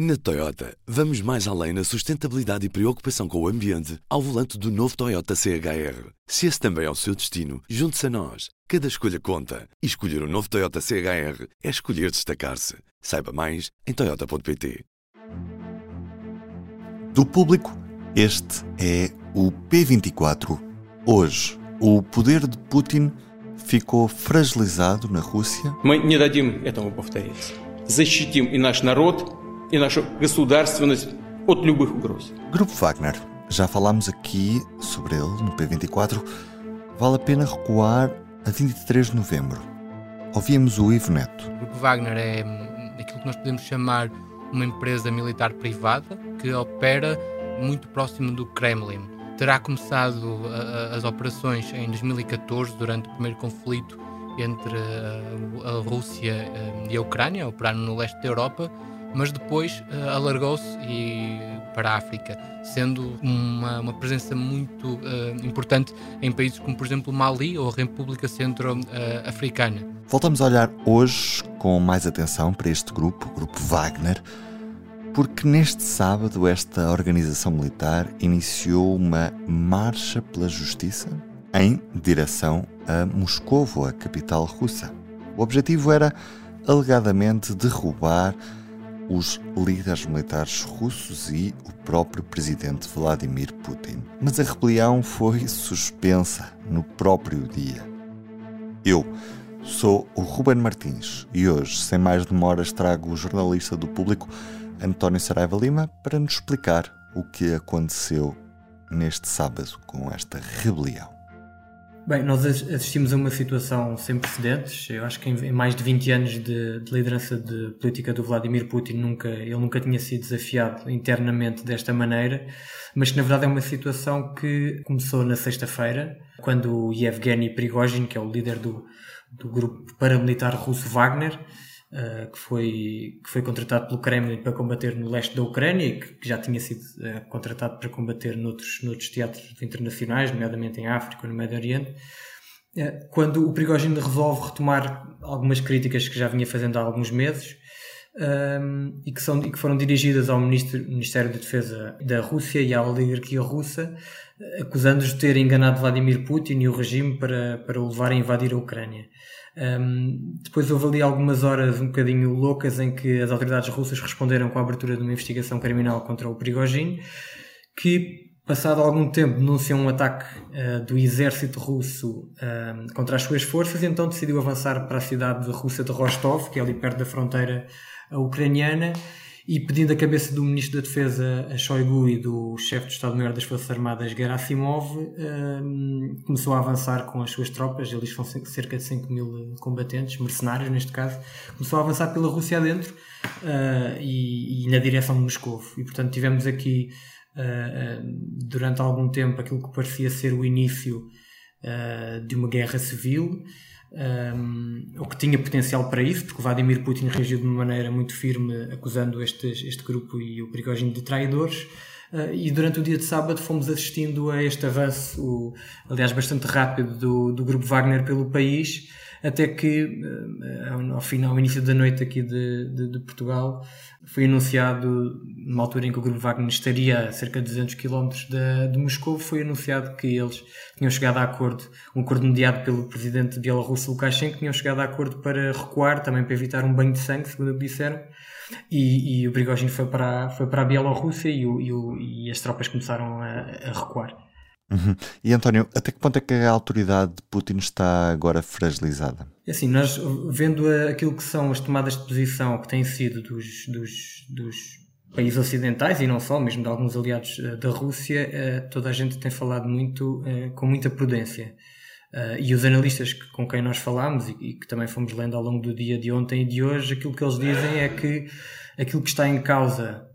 Na Toyota, vamos mais além na sustentabilidade e preocupação com o ambiente ao volante do novo Toyota CHR. Se esse também é o seu destino, junte-se a nós. Cada escolha conta. E escolher o um novo Toyota CHR é escolher destacar-se. Saiba mais em Toyota.pt. Do público, este é o P24. Hoje, o poder de Putin ficou fragilizado na Rússia. Мы не дадим этому повториться. Защитим и наш народ, и нашу государственность от любых угроз. Grupo Wagner. Já falámos aqui sobre ele no P24. Vale a pena recuar a 23 de novembro. Ouvimos o Ivo Neto. O Grupo Wagner é aquilo que nós podemos chamar uma empresa militar privada que opera muito próximo do Kremlin. Terá começado as operações em 2014, durante o primeiro conflito entre a Rússia e a Ucrânia, operando no leste da Europa, mas depois uh, alargou-se para a África, sendo uma, uma presença muito uh, importante em países como, por exemplo, Mali ou a República Centro-Africana. Voltamos a olhar hoje com mais atenção para este grupo, o Grupo Wagner, porque neste sábado esta organização militar iniciou uma marcha pela justiça em direção a Moscovo, a capital russa. O objetivo era alegadamente derrubar os líderes militares russos e o próprio presidente Vladimir Putin. Mas a rebelião foi suspensa no próprio dia. Eu sou o Ruben Martins e hoje, sem mais demoras, trago o jornalista do público António Saraiva Lima para nos explicar o que aconteceu neste sábado com esta rebelião. Bem, nós assistimos a uma situação sem precedentes. Eu acho que em mais de 20 anos de, de, liderança de política do Vladimir Putin, nunca, ele nunca tinha sido desafiado internamente desta maneira, mas que na verdade é uma situação que começou na sexta-feira, quando o Yevgeny Prigozhin, que é o líder do, do grupo paramilitar russo Wagner, que, foi, que foi contratado pelo Kremlin para combater no leste da Ucrânia e que, já tinha sido uh, contratado para combater noutros, noutros teatros internacionais, nomeadamente em África no Médio Oriente. Uh, quando o Prigozhin resolve retomar algumas críticas que já vinha fazendo há alguns meses, um, ehm, e, que são, e que foram dirigidas ao Ministro, Ministério da Defesa da Rússia e à oligarquia russa, acusando-os de ter enganado Vladimir Putin e o regime para, para o levar a invadir a Ucrânia. Um, depois houve ali algumas horas um bocadinho loucas em que as autoridades russas responderam com a abertura de uma investigação criminal contra o Prigozhin, que, passado algum tempo, denunciam um ataque uh, do exército russo uh, contra as suas forças, e então decidiu avançar para a cidade de Rússia de Rostov, que é ali perto da fronteira ucraniana, e pedindo a cabeça do Ministro da Defesa a Shoigu e do Chefe de Estado-Maior das Forças Armadas Gerasimov, um, começou a avançar com as suas tropas, eles são cerca de 5 mil combatentes, mercenários neste caso, começou a avançar pela Rússia adentro uh, e, e, na direção de Moscou. E portanto tivemos aqui uh, durante algum tempo aquilo que parecia ser o início uh, de uma guerra civil um, ou que tinha potencial para isso, porque Vladimir Putin reagiu de uma maneira muito firme, acusando este, este grupo e o Prigogine de traidores. Uh, e durante o dia de sábado fomos assistindo a este avanço, o, aliás, bastante rápido, do, do grupo Wagner pelo país, até que, uh, ao final, ao início da noite aqui de, de, de, Portugal, foi anunciado, numa altura em que o grupo Wagner estaria a cerca de 200 km de, de Moscou, foi anunciado que eles tinham chegado a acordo, um acordo mediado pelo presidente bielorrusso Lukashenko, tinham chegado a acordo para recuar, também para evitar um banho de sangue, segundo disseram, e, e o Prigogine foi para, foi para a Bielorrússia e, e, e as tropas começaram a, a recuar. Uhum. E António, até que ponto é que a autoridade de Putin está agora fragilizada? É assim, nós vendo aquilo que são as tomadas de posição que têm sido dos, dos, dos países ocidentais e não só, mesmo de alguns aliados uh, da Rússia, uh, toda a gente tem falado muito uh, com muita prudência. e os analistas com quem nós falámos e, que também fomos lendo ao longo do dia de ontem e de hoje, aquilo que eles dizem é que aquilo que está em causa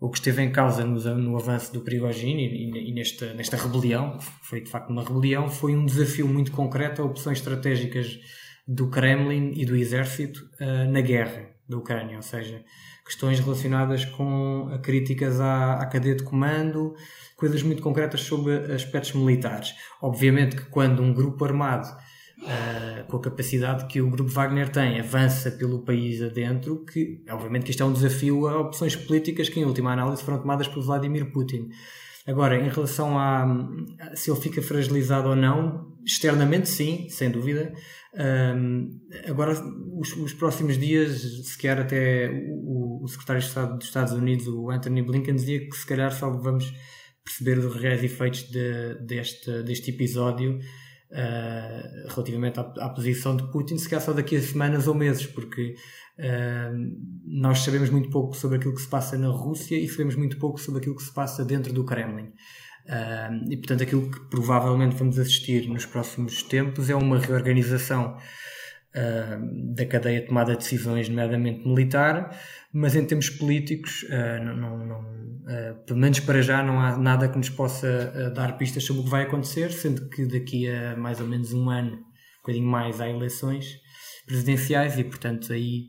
o que esteve em causa no, no avanço do Prigogine e, e, nesta, nesta rebelião, que foi de facto uma rebelião, foi um desafio muito concreto a opções estratégicas do Kremlin e do exército uh, na guerra da Ucrânia, ou seja, questões relacionadas com críticas à, à cadeia de comando, coisas muito concretas sobre aspectos militares. Obviamente que quando um grupo armado uh, com a capacidade que o grupo Wagner tem, avança pelo país adentro, que obviamente que isto é um desafio a opções políticas que em última análise foram tomadas por Vladimir Putin. Agora, em relação a se ele fica fragilizado ou não, externamente sim, sem dúvida. Um, agora, os, os, próximos dias, sequer até o, o, secretário de Estado dos Estados Unidos, o Anthony Blinken, dizia que se calhar só vamos perceber os reais efeitos de, deste, deste episódio uh, relativamente à, à, posição de Putin, se calhar só daqui a semanas ou meses, porque uh, nós sabemos muito pouco sobre aquilo que se passa na Rússia e sabemos muito pouco sobre aquilo que se passa dentro do Kremlin. Uh, e portanto, aquilo que provavelmente vamos assistir nos próximos tempos é uma reorganização da cadeia de tomada de decisões, nomeadamente militar, mas em termos políticos, uh, não, não, não pelo menos para já, não há nada que nos possa dar pistas sobre o que vai acontecer, sendo que daqui a mais ou menos um ano, um bocadinho mais, há eleições presidenciais e, portanto, aí,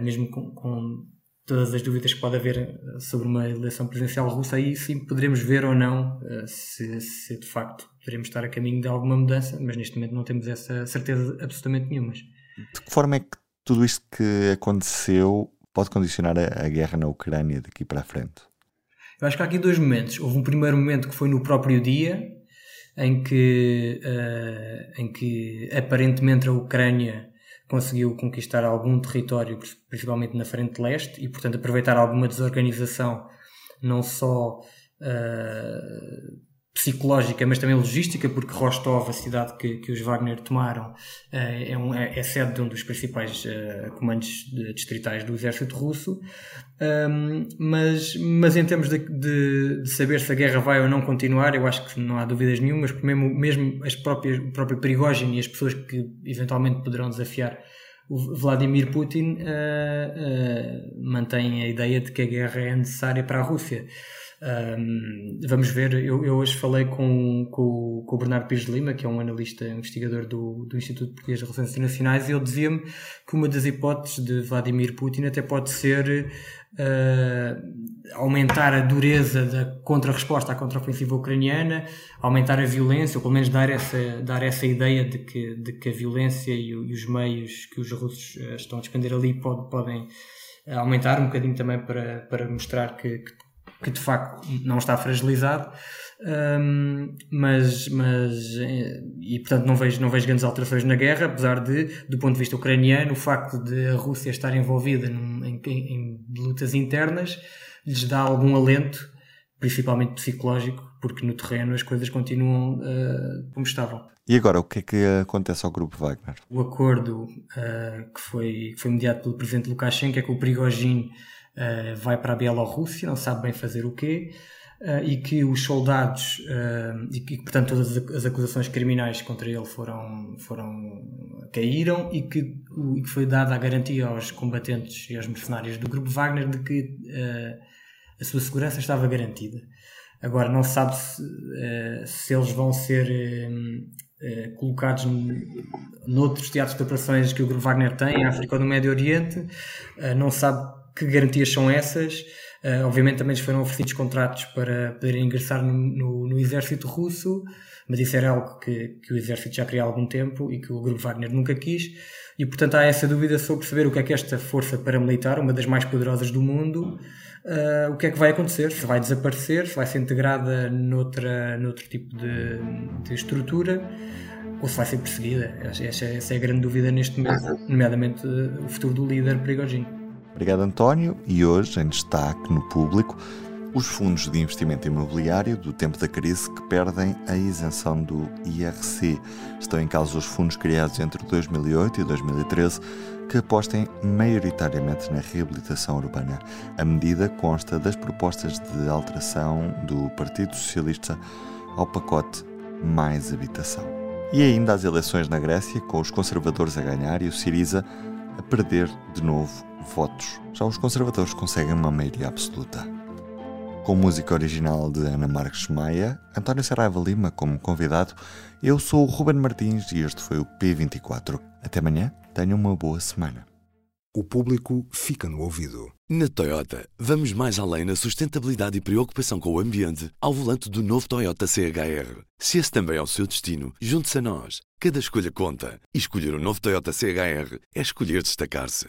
mesmo com, com todas as dúvidas que pode haver eh, sobre uma eleição presidencial russa, aí sim poderemos ver ou não eh, se, se, de facto poderemos estar a caminho de alguma mudança, mas neste momento não temos essa certeza absolutamente nenhuma. De que forma é que tudo isto que aconteceu pode condicionar a, a guerra na Ucrânia daqui para a frente? Eu acho que há aqui dois momentos. Houve um primeiro momento que foi no próprio dia, em que, uh, em que aparentemente a Ucrânia conseguiu conquistar algum território, principalmente na frente leste, e portanto aproveitar alguma desorganização, não só uh, psicológica, mas também logística, porque Rostov, a cidade que, que os Wagner tomaram, uh, é, um, é, é, sede de um dos principais uh, comandos de, distritais do exército russo. Um, mas, mas em termos de, de, de, saber se a guerra vai ou não continuar, eu acho que não há dúvidas nenhumas, porque mesmo, mesmo as próprias, o próprio Prigogine e as pessoas que eventualmente poderão desafiar o Vladimir Putin uh, uh, mantêm a ideia de que a guerra é necessária para a Rússia. Um, vamos ver, eu, eu, hoje falei com, com, com, o Bernardo Pires de Lima, que é um analista investigador do, do Instituto Português de Relações Internacionais, e ele dizia-me que uma das hipóteses de Vladimir Putin até pode ser uh, aumentar a dureza da contra-resposta à contra-ofensiva ucraniana, aumentar a violência, ou pelo menos dar essa, dar essa ideia de que, de que a violência e, e os meios que os russos uh, estão a despender ali pode, podem aumentar um bocadinho também para, para mostrar que, que que de facto não está fragilizado, um, mas, mas eh, e portanto não vejo, não vejo grandes alterações na guerra, apesar de, do ponto de vista ucraniano, o facto de a Rússia estar envolvida num, em, em, lutas internas lhes dá algum alento, principalmente psicológico, porque no terreno as coisas continuam uh, como estavam. E agora, o que é que acontece ao grupo Wagner? O acordo uh, que, foi, que foi mediado pelo presidente Lukashenko é que o Prigogine uh, vai para a Bielorrússia, não sabe bem fazer o quê, uh, e que os soldados, uh, e que, portanto, todas as acusações criminais contra ele foram, foram caíram e que, e que foi dada a garantia aos combatentes e aos mercenários do grupo Wagner de que a sua segurança estava garantida. Agora, não sabe se, se eles vão ser colocados noutros teatros de operações que o Grupo Wagner tem, em África ou no Médio Oriente, não sabe que garantias são essas? Uh, obviamente também lhes foram oferecidos contratos para poderem ingressar no, no, no, exército russo, mas isso era algo que, que o exército já queria há algum tempo e que o grupo Wagner nunca quis. E portanto há essa dúvida sobre saber o que é que esta força paramilitar, uma das mais poderosas do mundo, uh, o que é que vai acontecer, se vai desaparecer, se vai ser integrada noutra, noutro tipo de, de estrutura ou se vai ser perseguida. Essa, essa é a grande dúvida neste momento, nomeadamente uh, o futuro do líder Prigogine. Obrigado, António. E hoje, em destaque no público, os fundos de investimento imobiliário do tempo da crise que perdem a isenção do IRC. Estão em causa os fundos criados entre 2008 e 2013 que apostem maioritariamente na reabilitação urbana. A medida consta das propostas de alteração do Partido Socialista ao pacote Mais Habitação. E ainda as eleições na Grécia, com os conservadores a ganhar e o Siriza a perder de novo votos. Já os conservadores conseguem uma maioria absoluta. Com música original de Ana Marques Maia, António Saraiva Lima como convidado, eu sou o Ruben Martins e este foi o P24. Até amanhã, tenham uma boa semana. O público fica no ouvido. Na Toyota, vamos mais além na sustentabilidade e preocupação com o ambiente ao volante do novo Toyota CHR. Se esse também é o seu destino, junte-se a nós. Cada escolha conta. E escolher o um novo Toyota CHR é escolher destacar-se.